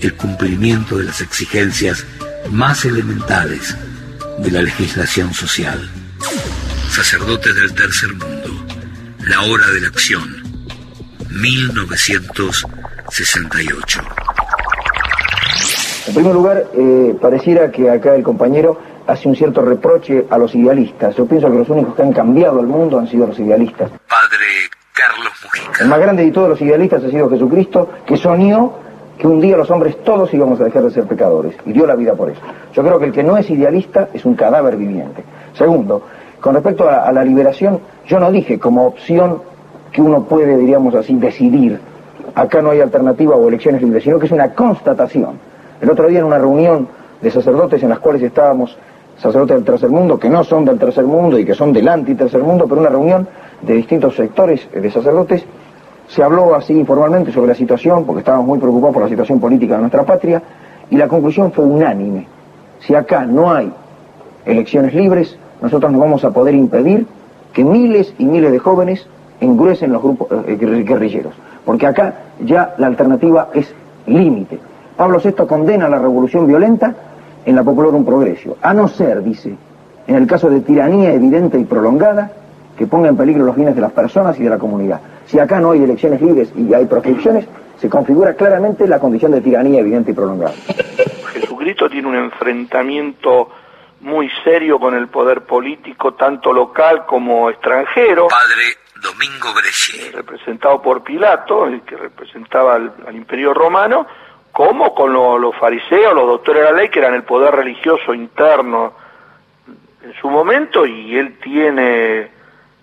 el cumplimiento de las exigencias más elementales de la legislación social. Sacerdotes del tercer mundo, la hora de la acción, 1968. En primer lugar, eh, pareciera que acá el compañero hace un cierto reproche a los idealistas. Yo pienso que los únicos que han cambiado el mundo han sido los idealistas. Padre Carlos Mujica. El más grande de todos los idealistas ha sido Jesucristo, que soñó que un día los hombres todos íbamos a dejar de ser pecadores y dio la vida por eso. Yo creo que el que no es idealista es un cadáver viviente. Segundo, con respecto a, la liberación, yo no dije como opción que uno puede, diríamos así, decidir. Acá no hay alternativa o elecciones libres, sino que es una constatación. El otro día en una reunión de sacerdotes en las cuales estábamos sacerdotes del tercer mundo, que no son del tercer mundo y que son del anti-tercer mundo, pero una reunión de distintos sectores de sacerdotes, se habló así informalmente sobre la situación, porque estábamos muy preocupados por la situación política de nuestra patria, y la conclusión fue unánime. Si acá no hay elecciones libres, nosotros no vamos a poder impedir que miles y miles de jóvenes engruesen los grupos eh, guerri- guerrilleros, porque acá ya la alternativa es límite. Pablo VI condena la revolución violenta en la Popular Progresio, a no ser, dice, en el caso de tiranía evidente y prolongada, que ponga en peligro los bienes de las personas y de la comunidad. Si acá no hay elecciones libres y hay proscripciones, se configura claramente la condición de tiranía evidente y prolongada. Jesucristo tiene un enfrentamiento muy serio con el poder político, tanto local como extranjero. Padre Domingo Bresci. Representado por Pilato, el que representaba al, al imperio romano, como con lo- los fariseos, los doctores de la ley, que eran el poder religioso interno en su momento y él tiene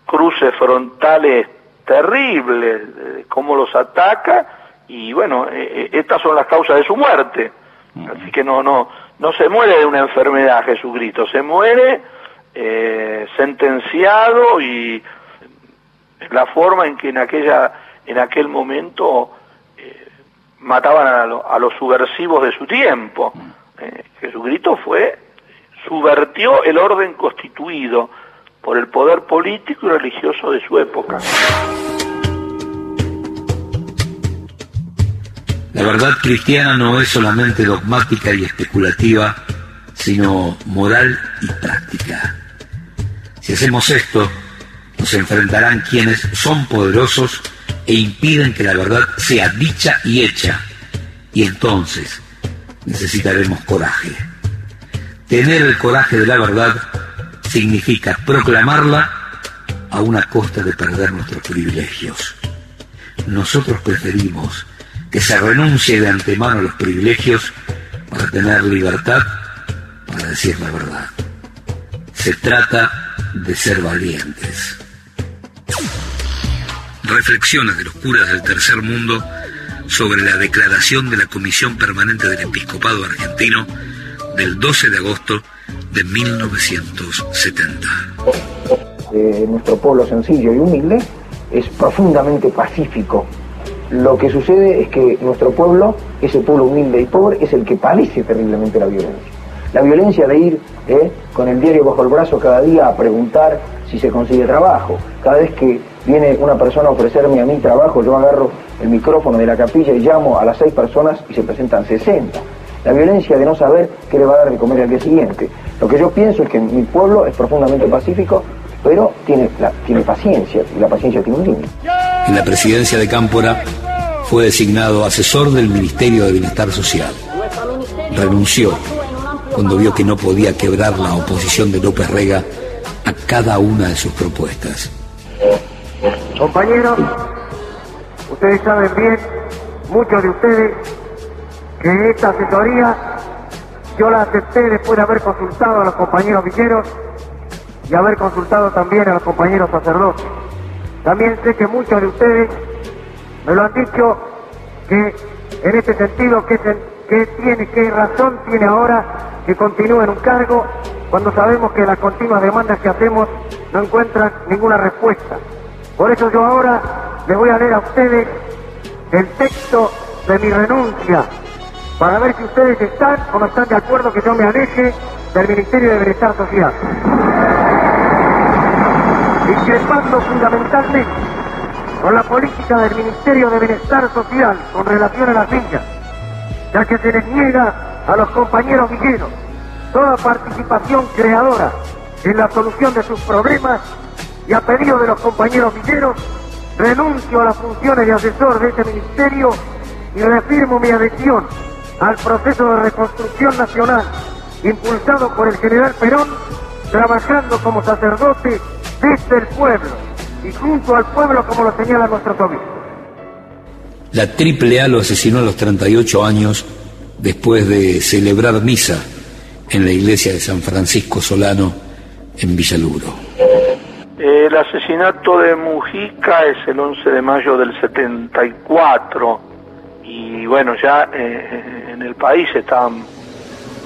cruces frontales terribles, de cómo los ataca y bueno, eh, eh, estas son las causas de su muerte. Así que no, no, no se muere de una enfermedad Jesucristo, se muere eh, sentenciado y la forma en que en aquella, en aquel momento eh, mataban a, lo- a los subversivos de su tiempo. Eh, Jesucristo fue, subvertió el orden constituido por el poder político y religioso de su época. La verdad cristiana no es solamente dogmática y especulativa, sino moral y práctica. Si hacemos esto, nos enfrentarán quienes son poderosos e impiden que la verdad sea dicha y hecha. Y entonces necesitaremos coraje. Tener el coraje de la verdad significa proclamarla a una costa de perder nuestros privilegios. Nosotros preferimos que se renuncie de antemano a los privilegios para tener libertad para decir la verdad. Se trata de ser valientes. Reflexiones de los curas del tercer mundo sobre la declaración de la Comisión Permanente del Episcopado Argentino del 12 de agosto de 1970. Eh, nuestro pueblo sencillo y humilde es profundamente pacífico. Lo que sucede es que nuestro pueblo, ese pueblo humilde y pobre, es el que padece terriblemente la violencia. La violencia de ir eh, con el diario bajo el brazo cada día a preguntar si se consigue trabajo. Cada vez que viene una persona a ofrecerme a mí trabajo, yo agarro el micrófono de la capilla y llamo a las seis personas y se presentan 60. La violencia de no saber qué le va a dar de comer al día siguiente. Lo que yo pienso es que mi pueblo es profundamente pacífico, pero tiene, la- tiene paciencia, y la paciencia tiene un límite. En la presidencia de Cámpora fue designado asesor del Ministerio de Bienestar Social. Renunció cuando vio que no podía quebrar la oposición de López Rega a cada una de sus propuestas. Compañeros, ustedes saben bien, muchos de ustedes, que esta asesoría yo la acepté después de haber consultado a los compañeros villeros y haber consultado también a los compañeros sacerdotes. También sé que muchos de ustedes me lo han dicho que en este sentido, que, que tiene, qué razón tiene ahora que continúe en un cargo cuando sabemos que las continuas demandas que hacemos no encuentran ninguna respuesta. Por eso yo ahora les voy a leer a ustedes el texto de mi renuncia para ver si ustedes están o no están de acuerdo que yo me aleje del Ministerio de Bienestar Social. Discrepando fundamentalmente con la política del Ministerio de Bienestar Social con relación a las villas, ya que se les niega a los compañeros villeros toda participación creadora en la solución de sus problemas y a pedido de los compañeros villeros, renuncio a las funciones de asesor de este ministerio y reafirmo mi adhesión al proceso de reconstrucción nacional impulsado por el general Perón, trabajando como sacerdote desde el pueblo y junto al pueblo como lo señala nuestro obispo. La Triple A lo asesinó a los 38 años después de celebrar misa en la iglesia de San Francisco Solano en Villaluro. El asesinato de Mujica es el 11 de mayo del 74 y bueno, ya eh, en el país estaban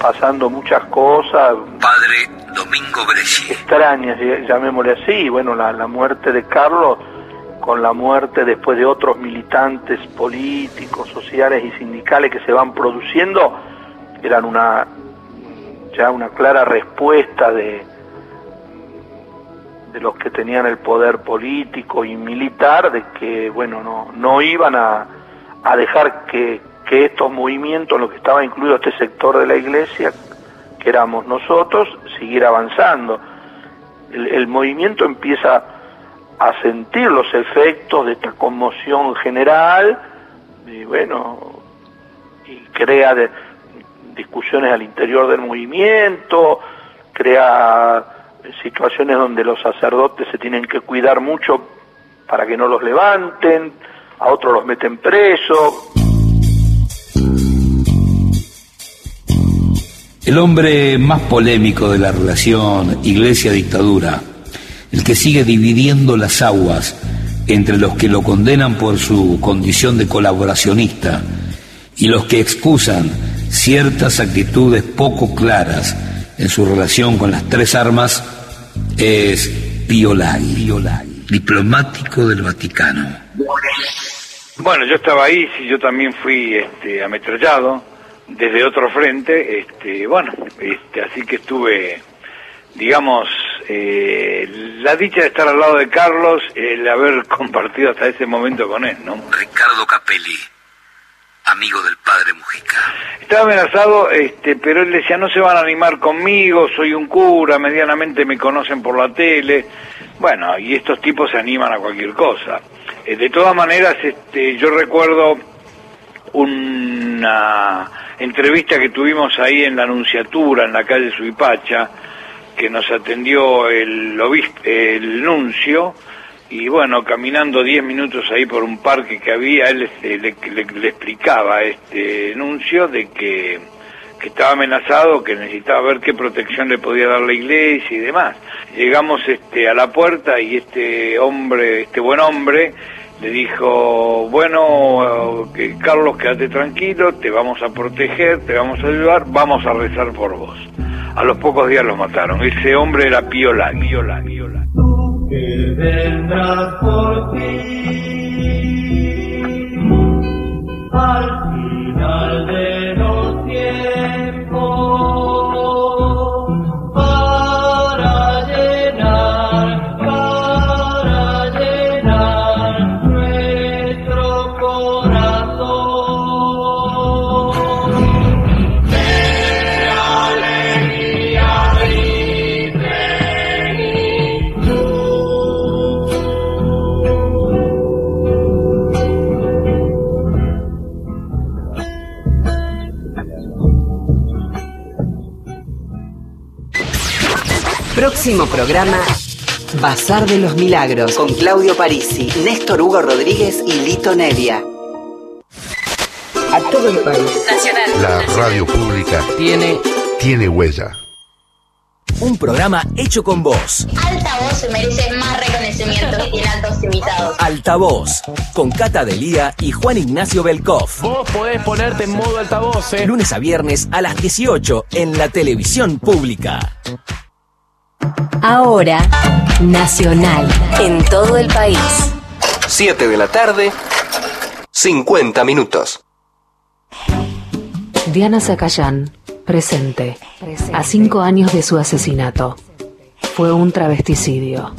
pasando muchas cosas. Padre Domingo Bresci. Extrañas, ll- llamémosle así, y bueno, la, la muerte de Carlos con la muerte después de otros militantes políticos, sociales y sindicales que se van produciendo, eran una ya una clara respuesta de, de los que tenían el poder político y militar de que bueno no no iban a, a dejar que, que estos movimientos en los que estaba incluido este sector de la iglesia que éramos nosotros siguiera avanzando. El, movimiento empieza a sentir los efectos de esta conmoción general y bueno y crea discusiones al interior del movimiento crea situaciones donde los sacerdotes se tienen que cuidar mucho para que no los levanten, a otros los meten presos. El hombre más polémico de la relación iglesia-dictadura, el que sigue dividiendo las aguas entre los que lo condenan por su condición de colaboracionista y los que excusan ciertas actitudes poco claras en su relación con las tres armas, es Pio Laghi, diplomático del Vaticano. Bueno, yo estaba ahí, sí, yo también fui este, ametrallado desde otro frente, este, bueno, este, así que estuve, digamos, eh, la dicha de estar al lado de Carlos, el haber compartido hasta ese momento con él, ¿no? Ricardo Capelli, amigo del padre Mujica. Estaba amenazado, este, pero él decía, no se van a animar conmigo, soy un cura, medianamente me conocen por la tele. Bueno, y estos tipos se animan a cualquier cosa. Eh, de todas maneras, este, yo recuerdo una entrevista que tuvimos ahí en la Anunciatura, en la calle Suipacha, que nos atendió el, obispo, el nuncio, y bueno, caminando 10 minutos ahí por un parque que había, él este, le, le- le explicaba este nuncio de que, que estaba amenazado, que necesitaba ver qué protección le podía dar la iglesia y demás. Llegamos este, a la puerta y este hombre, este buen hombre, le dijo, bueno, que Carlos, quédate tranquilo, te vamos a proteger, te vamos a ayudar, vamos a rezar por vos. A los pocos días lo mataron. Ese hombre era Laghi, Pío Laghi. que vendrás por ti al final de los tiempos para llenar, Próximo programa Bazar de los Milagros con Claudio Parisi, Néstor Hugo Rodríguez y Lito Nevia. A todo el país. Nacional. La radio pública Tiene tiene huella. un programa hecho con voz. Altavoz se merece más reconocimiento que tiene altos invitados. Altavoz, con Cata Delía y Juan Ignacio Belkov. Vos podés ponerte en modo altavoz, eh. Lunes a viernes a las 18 en la televisión pública. Ahora, Nacional, en todo el país. 7 de la tarde, 50 minutos. Diana Zacayán, presente. A cinco años de su asesinato. Fue un travesticidio.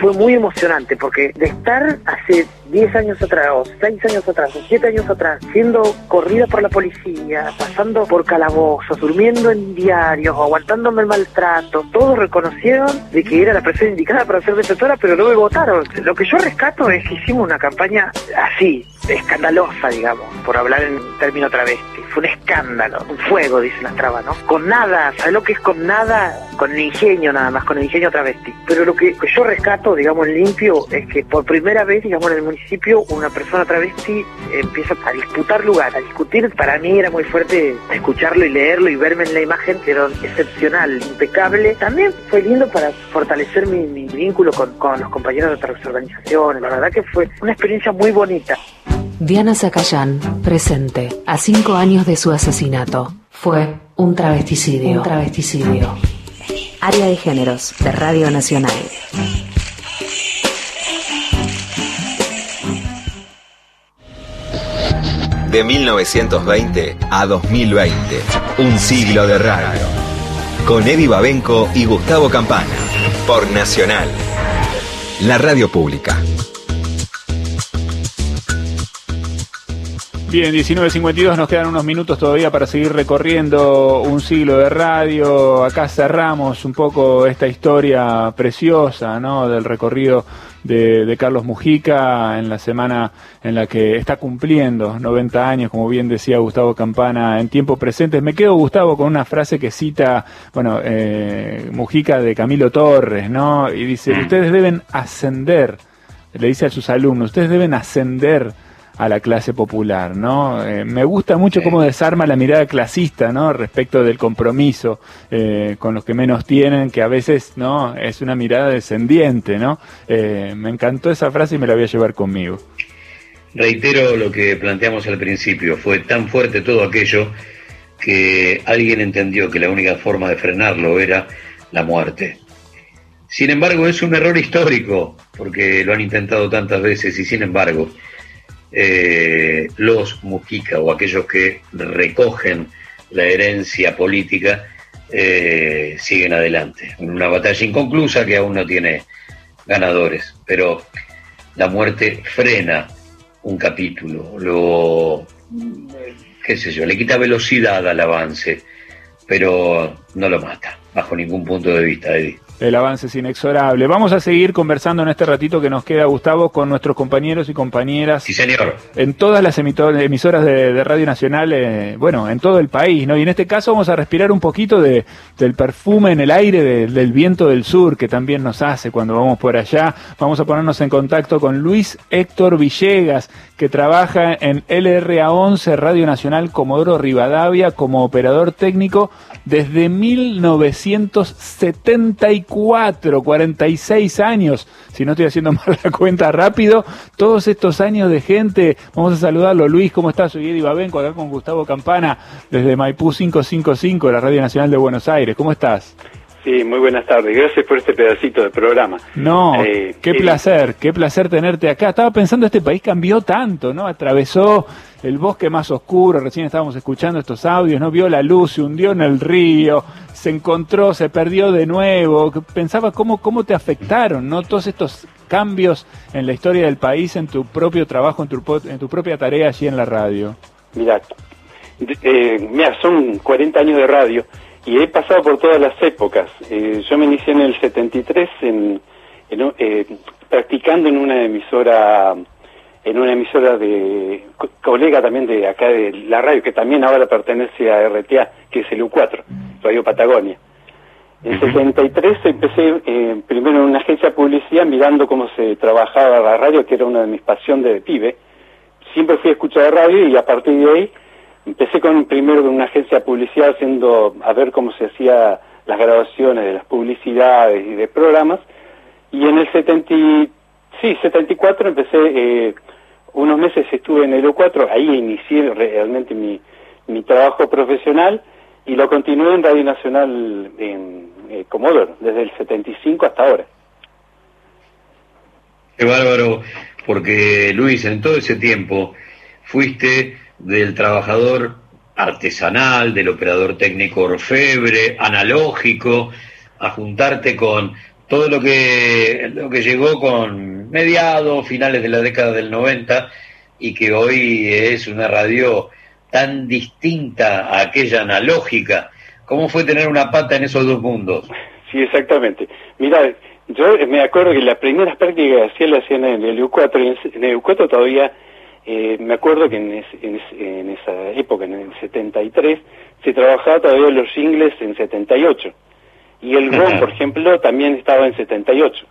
Fue muy emocionante porque de estar hace 10 años atrás, o 6 años atrás, o 7 años atrás, siendo corrida por la policía, pasando por calabozos, durmiendo en diarios, aguantándome el maltrato, todos reconocieron de que era la persona indicada para ser defensora, pero no me votaron. Lo que yo rescato es que hicimos una campaña así, escandalosa, digamos, por hablar en término travesti. Fue un escándalo, un fuego, dicen las trabas, ¿no? Con nada, ¿sabes lo que es con nada? Con el ingenio nada más, con el ingenio travesti. Pero lo que, yo rescato, digamos, limpio, es que por primera vez, digamos, en el municipio, una persona travesti empieza a disputar lugar, a discutir. Para mí era muy fuerte escucharlo y leerlo y verme en la imagen, pero excepcional, impecable. También fue lindo para fortalecer mi, mi vínculo con, con los compañeros de otras organizaciones. La verdad que fue una experiencia muy bonita. Diana Zacayán, presente. A cinco años de su asesinato. Fue un travesticidio. Un travesticidio. Área de Géneros de Radio Nacional. De 1920 a 2020, un siglo de radio. Con Eddie Babenco y Gustavo Campana, por Nacional, la radio pública. Bien, 19.52, nos quedan unos minutos todavía para seguir recorriendo un siglo de radio. Acá cerramos un poco esta historia preciosa, ¿no? Del recorrido de, Carlos Mujica en la semana en la que está cumpliendo 90 años, como bien decía Gustavo Campana, en tiempo presente. Me quedo, Gustavo, con una frase que cita, bueno, eh, Mujica de Camilo Torres, ¿no? Y dice, ustedes deben ascender, le dice a sus alumnos, ustedes deben ascender a la clase popular, ¿no? Eh, me gusta mucho cómo desarma la mirada clasista, ¿no? Respecto del compromiso eh, con los que menos tienen, que a veces, ¿no? Es una mirada descendiente, ¿no? Eh, me encantó esa frase y me la voy a llevar conmigo. Reitero lo que planteamos al principio, fue tan fuerte todo aquello que alguien entendió que la única forma de frenarlo era la muerte. Sin embargo, es un error histórico, porque lo han intentado tantas veces y sin embargo, eh, los Mujica o aquellos que recogen la herencia política eh, siguen adelante. En una batalla inconclusa que aún no tiene ganadores, pero la muerte frena un capítulo, lo, qué sé yo, le quita velocidad al avance, pero no lo mata, bajo ningún punto de vista. El avance es inexorable. Vamos a seguir conversando en este ratito que nos queda, Gustavo, con nuestros compañeros y compañeras. Sí, señor. En todas las emisoras de, de Radio Nacional, eh, bueno, en todo el país, ¿no? Y en este caso vamos a respirar un poquito de, del perfume en el aire de- del viento del sur, que también nos hace cuando vamos por allá. Vamos a ponernos en contacto con Luis Héctor Villegas, que trabaja en LRA 11 Radio Nacional Comodoro Rivadavia como operador técnico desde 1974, 46 años, si no estoy haciendo mal la cuenta rápido, todos estos años de gente, vamos a saludarlo, Luis, ¿cómo estás? Soy Eddie Babenco, acá con Gustavo Campana, desde Maipú 555, la Radio Nacional de Buenos Aires, ¿cómo estás? Sí, muy buenas tardes. Gracias por este pedacito de programa. No, Eh, qué eh, placer, qué placer tenerte acá. Estaba pensando, este país cambió tanto, ¿no? Atravesó el bosque más oscuro, recién estábamos escuchando estos audios, ¿no? Vio la luz, se hundió en el río, se encontró, se perdió de nuevo. Pensaba cómo, cómo te afectaron, ¿no? Todos estos cambios en la historia del país, en tu propio trabajo, en tu, en tu propia tarea allí en la radio. Mira, eh, mira, son 40 años de radio y he pasado por todas las épocas. Eh, yo me inicié en el 73 en, en eh, practicando en una emisora en una emisora de co- colega también de acá de la radio que también ahora pertenece a RTA que es el U4 Radio Patagonia. En 73 empecé eh, primero en una agencia de publicidad mirando cómo se trabajaba la radio que era una de mis pasiones de pibe. Siempre fui a escuchar radio y a partir de ahí empecé con primero en una agencia de publicidad haciendo a ver cómo se hacía las grabaciones de las publicidades y de programas. Y en el 70 y- sí 74 empecé eh, unos meses estuve en el U4 ahí inicié realmente mi, mi trabajo profesional y lo continué en Radio Nacional en eh, Comodoro desde el 75 hasta ahora. Qué bárbaro, porque Luis, en todo ese tiempo fuiste del trabajador artesanal, del operador técnico orfebre, analógico, a juntarte con todo lo que, lo que llegó con mediados, finales de la década del 90 y que hoy es una radio tan distinta a aquella analógica. ¿Cómo fue tener una pata en esos dos mundos? Sí, exactamente. Mira, yo me acuerdo que las primeras prácticas que hacía las hacían en el U4, y en, en el U4 todavía, eh, me acuerdo que en, es- en es- en esa época, en el 73, se trabajaba todavía los ingles en 78. Y el GON, por ejemplo, también estaba en 78,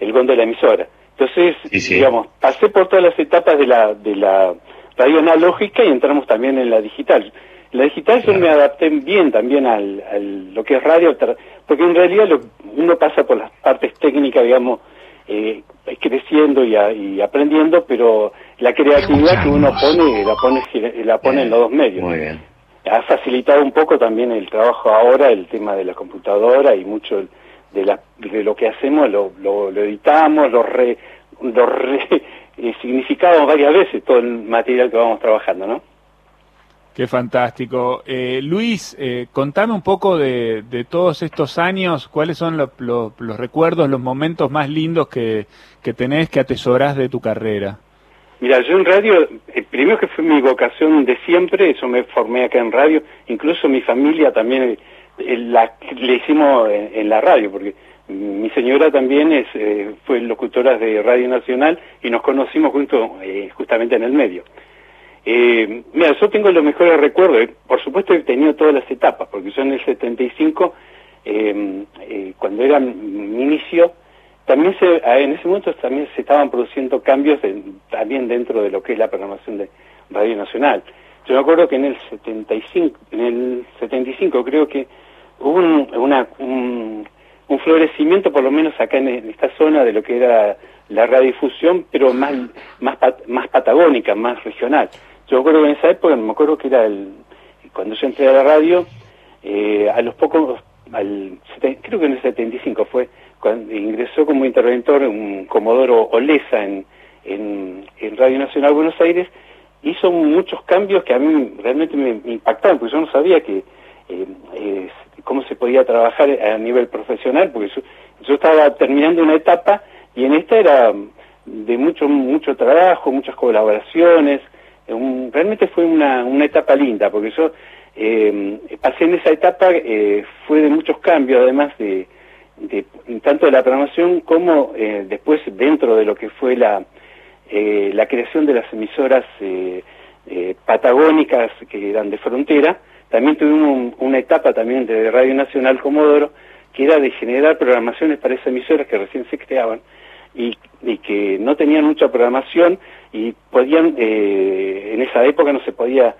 el GON de la emisora. Entonces, digamos, pasé por todas las etapas de la, de la radio analógica y entramos también en la digital. La digital yo me adapté bien también al, al- lo que es radio, porque en realidad lo- uno pasa por las partes técnicas, digamos, eh, creciendo y, a- y aprendiendo, pero la creatividad que uno pone, la pone, la pone en los dos medios. Muy bien. Ha facilitado un poco también el trabajo ahora, el tema de la computadora y mucho de, la, de lo que hacemos, lo, lo, lo editamos, lo, re, lo re, eh, significamos varias veces todo el material que vamos trabajando, ¿no? Qué fantástico. Eh, Luis, eh, contame un poco de, de todos estos años, cuáles son lo- lo- los recuerdos, los momentos más lindos que, que tenés, que atesorás de tu carrera. Mira, yo en radio, eh, primero que fue mi vocación de siempre, yo me formé acá en radio, incluso mi familia también eh, la, le hicimos en, la radio, porque mi señora también es, eh, fue locutora de Radio Nacional y nos conocimos junto, eh, justamente en el medio. Eh, mira, yo tengo los mejores recuerdos, por supuesto he tenido todas las etapas, porque yo en el 75, eh, eh, cuando era mi inicio, también se, en ese momento también se estaban produciendo cambios también dentro de lo que es la programación de Radio Nacional. Yo me acuerdo que en el 75, en el 75 creo que hubo un, una, un, florecimiento, por lo menos acá en, esta zona, de lo que era la radiodifusión, pero más, más, más patagónica, más regional. Yo me acuerdo que en esa época, me acuerdo que era el, cuando yo entré a la radio, eh, a los pocos, al, creo que en el 75 fue, cuando ingresó como interventor un Comodoro Olesa en, en, en Radio Nacional Buenos Aires, hizo muchos cambios que a mí realmente me, impactaron, porque yo no sabía que eh, cómo se podía trabajar a nivel profesional, porque yo, estaba terminando una etapa y en esta era de mucho mucho trabajo, muchas colaboraciones, realmente fue una, una etapa linda, porque yo eh, pasé en esa etapa, fue de muchos cambios, además de, de tanto de la programación como después dentro de lo que fue la eh, la creación de las emisoras eh, eh, patagónicas que eran de frontera, también tuvimos una etapa también de Radio Nacional Comodoro, que era de generar programaciones para esas emisoras que recién se creaban y, que no tenían mucha programación y podían, en esa época no se podía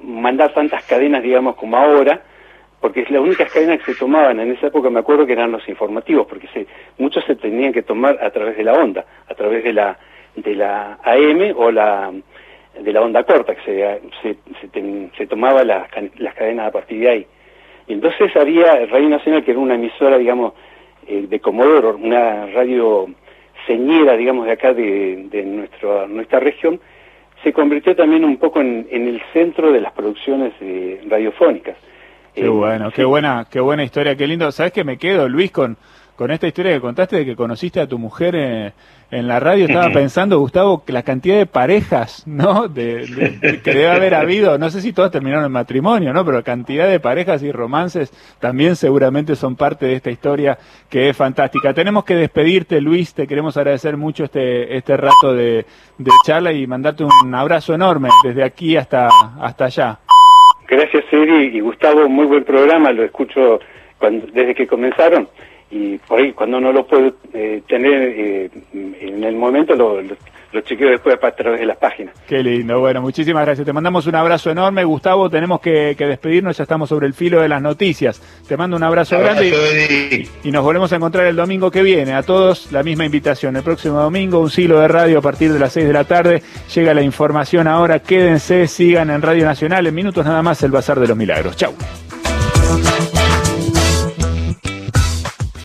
mandar tantas cadenas, digamos, como ahora, porque es la única cadena que se tomaban en esa época, me acuerdo que eran los informativos, porque se, muchos se tenían que tomar a través de la onda, a través de la, de la AM o la de la onda corta, que se, se, se, tomaba las, las cadenas a partir de ahí. Y entonces había Radio Nacional, que era una emisora, digamos, eh, de Comodoro, una radio señera, digamos, de acá de, de nuestro, nuestra región, se convirtió también un poco en, en el centro de las producciones eh, radiofónicas. Qué eh, bueno, qué buena, qué buena historia, qué lindo. ¿Sabes que me quedo, Luis, con, con esta historia que contaste de que conociste a tu mujer en, en la radio? Estaba pensando, Gustavo, la cantidad de parejas, ¿no? De, que debe haber habido, no sé si todas terminaron en matrimonio, ¿no? Pero la cantidad de parejas y romances también seguramente son parte de esta historia que es fantástica. Tenemos que despedirte, Luis, te queremos agradecer mucho este, este rato de, de charla y mandarte un abrazo enorme desde aquí hasta, hasta allá. Gracias, Eri y Gustavo. Muy buen programa, lo escucho cuando, desde que comenzaron. Y por ahí, cuando no lo puedo eh, tener eh, en el momento, lo, lo, chequeo después a través de las páginas. Qué lindo. Bueno, muchísimas gracias. Te mandamos un abrazo enorme. Gustavo, tenemos que, despedirnos. Ya estamos sobre el filo de las noticias. Te mando un abrazo, grande y, y, nos volvemos a encontrar el domingo que viene. A todos la misma invitación. El próximo domingo, un siglo de radio a partir de las 6 de la tarde. Llega la información ahora. Quédense, sigan en Radio Nacional. En minutos nada más el Bazar de los Milagros. Chau.